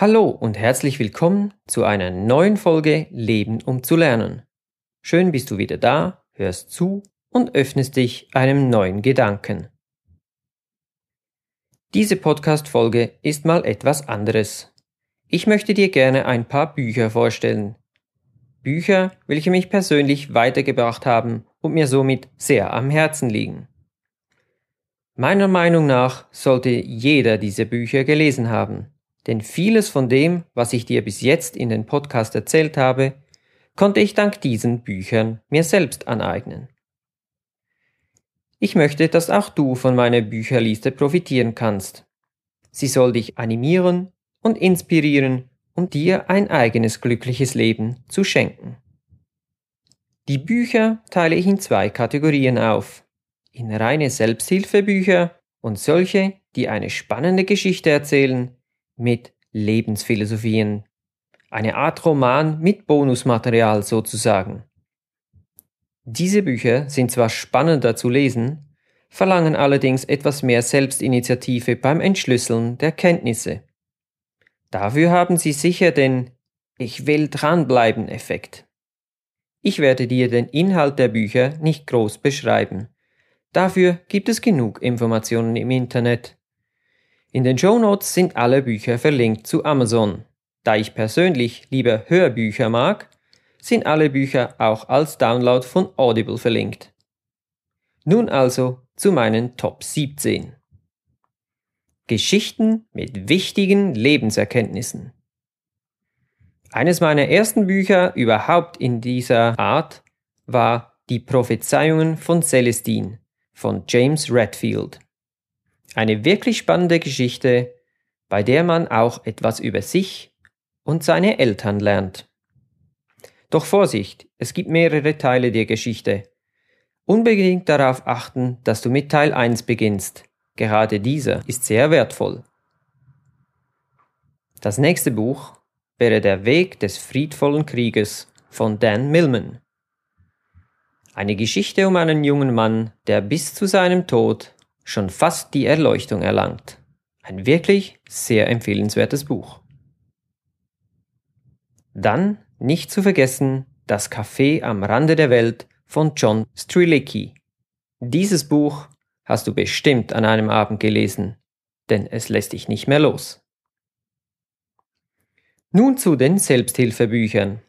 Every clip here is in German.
Hallo und herzlich willkommen zu einer neuen Folge Leben um zu lernen. Schön bist du wieder da, hörst zu und öffnest dich einem neuen Gedanken. Diese Podcast-Folge ist mal etwas anderes. Ich möchte dir gerne ein paar Bücher vorstellen. Bücher, welche mich persönlich weitergebracht haben und mir somit sehr am Herzen liegen. Meiner Meinung nach sollte jeder diese Bücher gelesen haben denn vieles von dem, was ich dir bis jetzt in den Podcast erzählt habe, konnte ich dank diesen Büchern mir selbst aneignen. Ich möchte, dass auch du von meiner Bücherliste profitieren kannst. Sie soll dich animieren und inspirieren, um dir ein eigenes glückliches Leben zu schenken. Die Bücher teile ich in zwei Kategorien auf. In reine Selbsthilfebücher und solche, die eine spannende Geschichte erzählen, mit Lebensphilosophien. Eine Art Roman mit Bonusmaterial sozusagen. Diese Bücher sind zwar spannender zu lesen, verlangen allerdings etwas mehr Selbstinitiative beim Entschlüsseln der Kenntnisse. Dafür haben sie sicher den Ich will dranbleiben Effekt. Ich werde dir den Inhalt der Bücher nicht groß beschreiben. Dafür gibt es genug Informationen im Internet. In den Show Notes sind alle Bücher verlinkt zu Amazon. Da ich persönlich lieber Hörbücher mag, sind alle Bücher auch als Download von Audible verlinkt. Nun also zu meinen Top 17. Geschichten mit wichtigen Lebenserkenntnissen. Eines meiner ersten Bücher überhaupt in dieser Art war Die Prophezeiungen von Celestine von James Redfield. Eine wirklich spannende Geschichte, bei der man auch etwas über sich und seine Eltern lernt. Doch Vorsicht, es gibt mehrere Teile der Geschichte. Unbedingt darauf achten, dass du mit Teil 1 beginnst. Gerade dieser ist sehr wertvoll. Das nächste Buch wäre Der Weg des friedvollen Krieges von Dan Millman. Eine Geschichte um einen jungen Mann, der bis zu seinem Tod schon fast die Erleuchtung erlangt. Ein wirklich sehr empfehlenswertes Buch. Dann nicht zu vergessen Das Café am Rande der Welt von John Strilicki. Dieses Buch hast du bestimmt an einem Abend gelesen, denn es lässt dich nicht mehr los. Nun zu den Selbsthilfebüchern.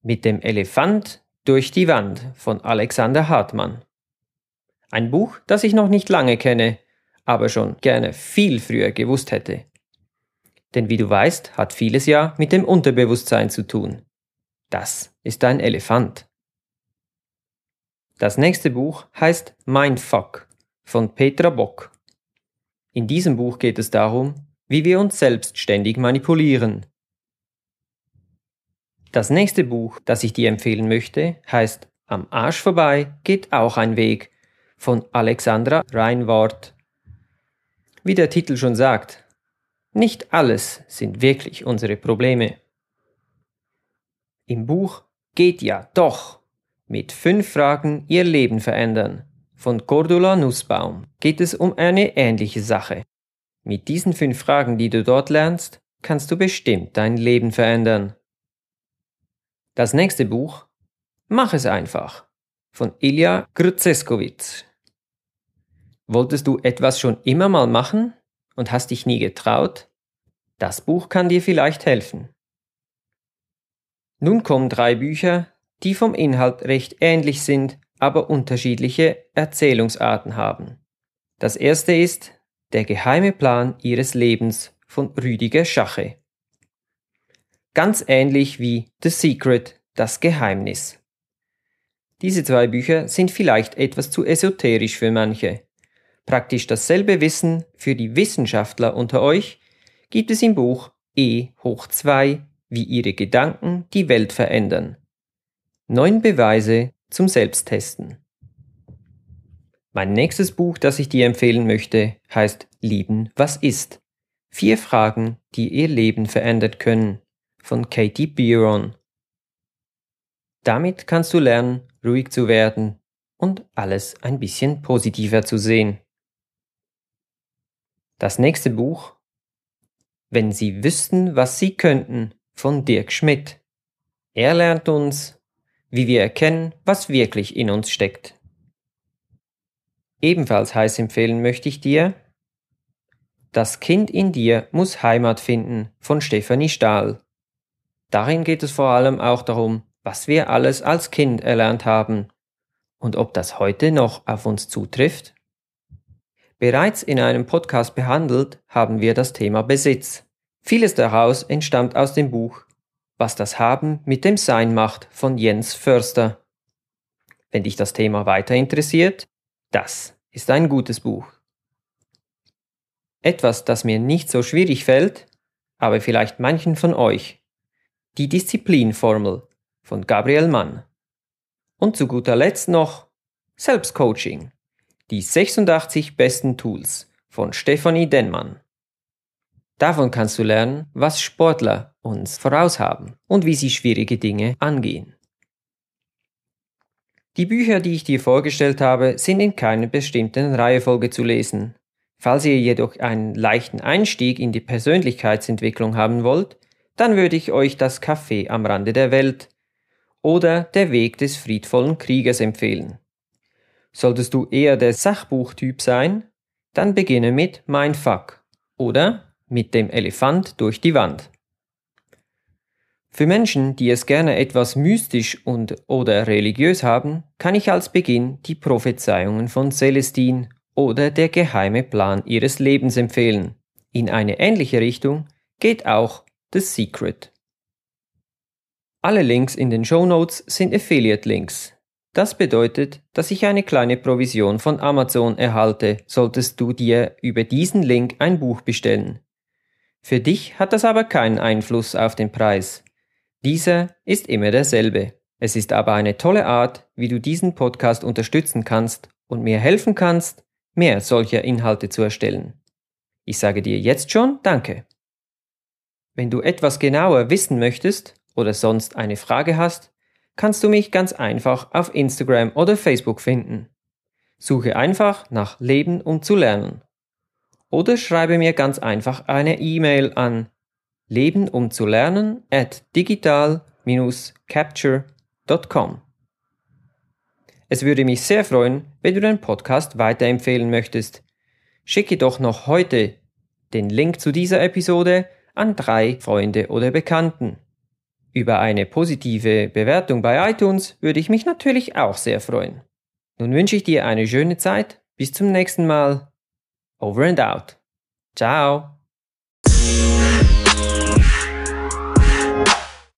Mit dem Elefant durch die Wand von Alexander Hartmann. Ein Buch, das ich noch nicht lange kenne, aber schon gerne viel früher gewusst hätte. Denn wie du weißt, hat vieles ja mit dem Unterbewusstsein zu tun. Das ist ein Elefant. Das nächste Buch heißt Mindfuck von Petra Bock. In diesem Buch geht es darum, wie wir uns selbst ständig manipulieren. Das nächste Buch, das ich dir empfehlen möchte, heißt Am Arsch vorbei geht auch ein Weg von Alexandra Reinwart. Wie der Titel schon sagt, nicht alles sind wirklich unsere Probleme. Im Buch Geht ja doch mit fünf Fragen Ihr Leben verändern von Cordula Nussbaum geht es um eine ähnliche Sache. Mit diesen fünf Fragen, die du dort lernst, kannst du bestimmt dein Leben verändern. Das nächste Buch Mach es einfach von Ilja Grzeskovic Wolltest du etwas schon immer mal machen und hast dich nie getraut? Das Buch kann dir vielleicht helfen. Nun kommen drei Bücher, die vom Inhalt recht ähnlich sind, aber unterschiedliche Erzählungsarten haben. Das erste ist Der geheime Plan ihres Lebens von Rüdiger Schache. Ganz ähnlich wie The Secret, das Geheimnis. Diese zwei Bücher sind vielleicht etwas zu esoterisch für manche, Praktisch dasselbe Wissen für die Wissenschaftler unter euch gibt es im Buch E hoch 2, wie ihre Gedanken die Welt verändern. Neun Beweise zum Selbsttesten. Mein nächstes Buch, das ich dir empfehlen möchte, heißt Lieben, was ist? Vier Fragen, die ihr Leben verändert können, von Katie Biron. Damit kannst du lernen, ruhig zu werden und alles ein bisschen positiver zu sehen. Das nächste Buch Wenn Sie wüssten, was Sie könnten von Dirk Schmidt. Er lernt uns, wie wir erkennen, was wirklich in uns steckt. Ebenfalls heiß empfehlen möchte ich dir Das Kind in dir muss Heimat finden von Stefanie Stahl. Darin geht es vor allem auch darum, was wir alles als Kind erlernt haben und ob das heute noch auf uns zutrifft. Bereits in einem Podcast behandelt haben wir das Thema Besitz. Vieles daraus entstammt aus dem Buch Was das Haben mit dem Sein macht von Jens Förster. Wenn dich das Thema weiter interessiert, das ist ein gutes Buch. Etwas, das mir nicht so schwierig fällt, aber vielleicht manchen von euch. Die Disziplinformel von Gabriel Mann. Und zu guter Letzt noch Selbstcoaching. Die 86 besten Tools von Stefanie Denmann. Davon kannst du lernen, was Sportler uns voraus haben und wie sie schwierige Dinge angehen. Die Bücher, die ich dir vorgestellt habe, sind in keiner bestimmten Reihefolge zu lesen. Falls ihr jedoch einen leichten Einstieg in die Persönlichkeitsentwicklung haben wollt, dann würde ich euch das Café am Rande der Welt oder Der Weg des friedvollen Kriegers empfehlen. Solltest du eher der Sachbuchtyp sein, dann beginne mit Mein Fuck oder mit dem Elefant durch die Wand. Für Menschen, die es gerne etwas mystisch und oder religiös haben, kann ich als Beginn die Prophezeiungen von Celestine oder der geheime Plan ihres Lebens empfehlen. In eine ähnliche Richtung geht auch The Secret. Alle Links in den Show Notes sind Affiliate-Links, das bedeutet, dass ich eine kleine Provision von Amazon erhalte, solltest du dir über diesen Link ein Buch bestellen. Für dich hat das aber keinen Einfluss auf den Preis. Dieser ist immer derselbe. Es ist aber eine tolle Art, wie du diesen Podcast unterstützen kannst und mir helfen kannst, mehr solcher Inhalte zu erstellen. Ich sage dir jetzt schon Danke. Wenn du etwas genauer wissen möchtest oder sonst eine Frage hast, kannst du mich ganz einfach auf Instagram oder Facebook finden. Suche einfach nach Leben um zu lernen. Oder schreibe mir ganz einfach eine E-Mail an leben um zu lernen at digital-capture.com. Es würde mich sehr freuen, wenn du den Podcast weiterempfehlen möchtest. Schicke doch noch heute den Link zu dieser Episode an drei Freunde oder Bekannten. Über eine positive Bewertung bei iTunes würde ich mich natürlich auch sehr freuen. Nun wünsche ich dir eine schöne Zeit. Bis zum nächsten Mal. Over and out. Ciao.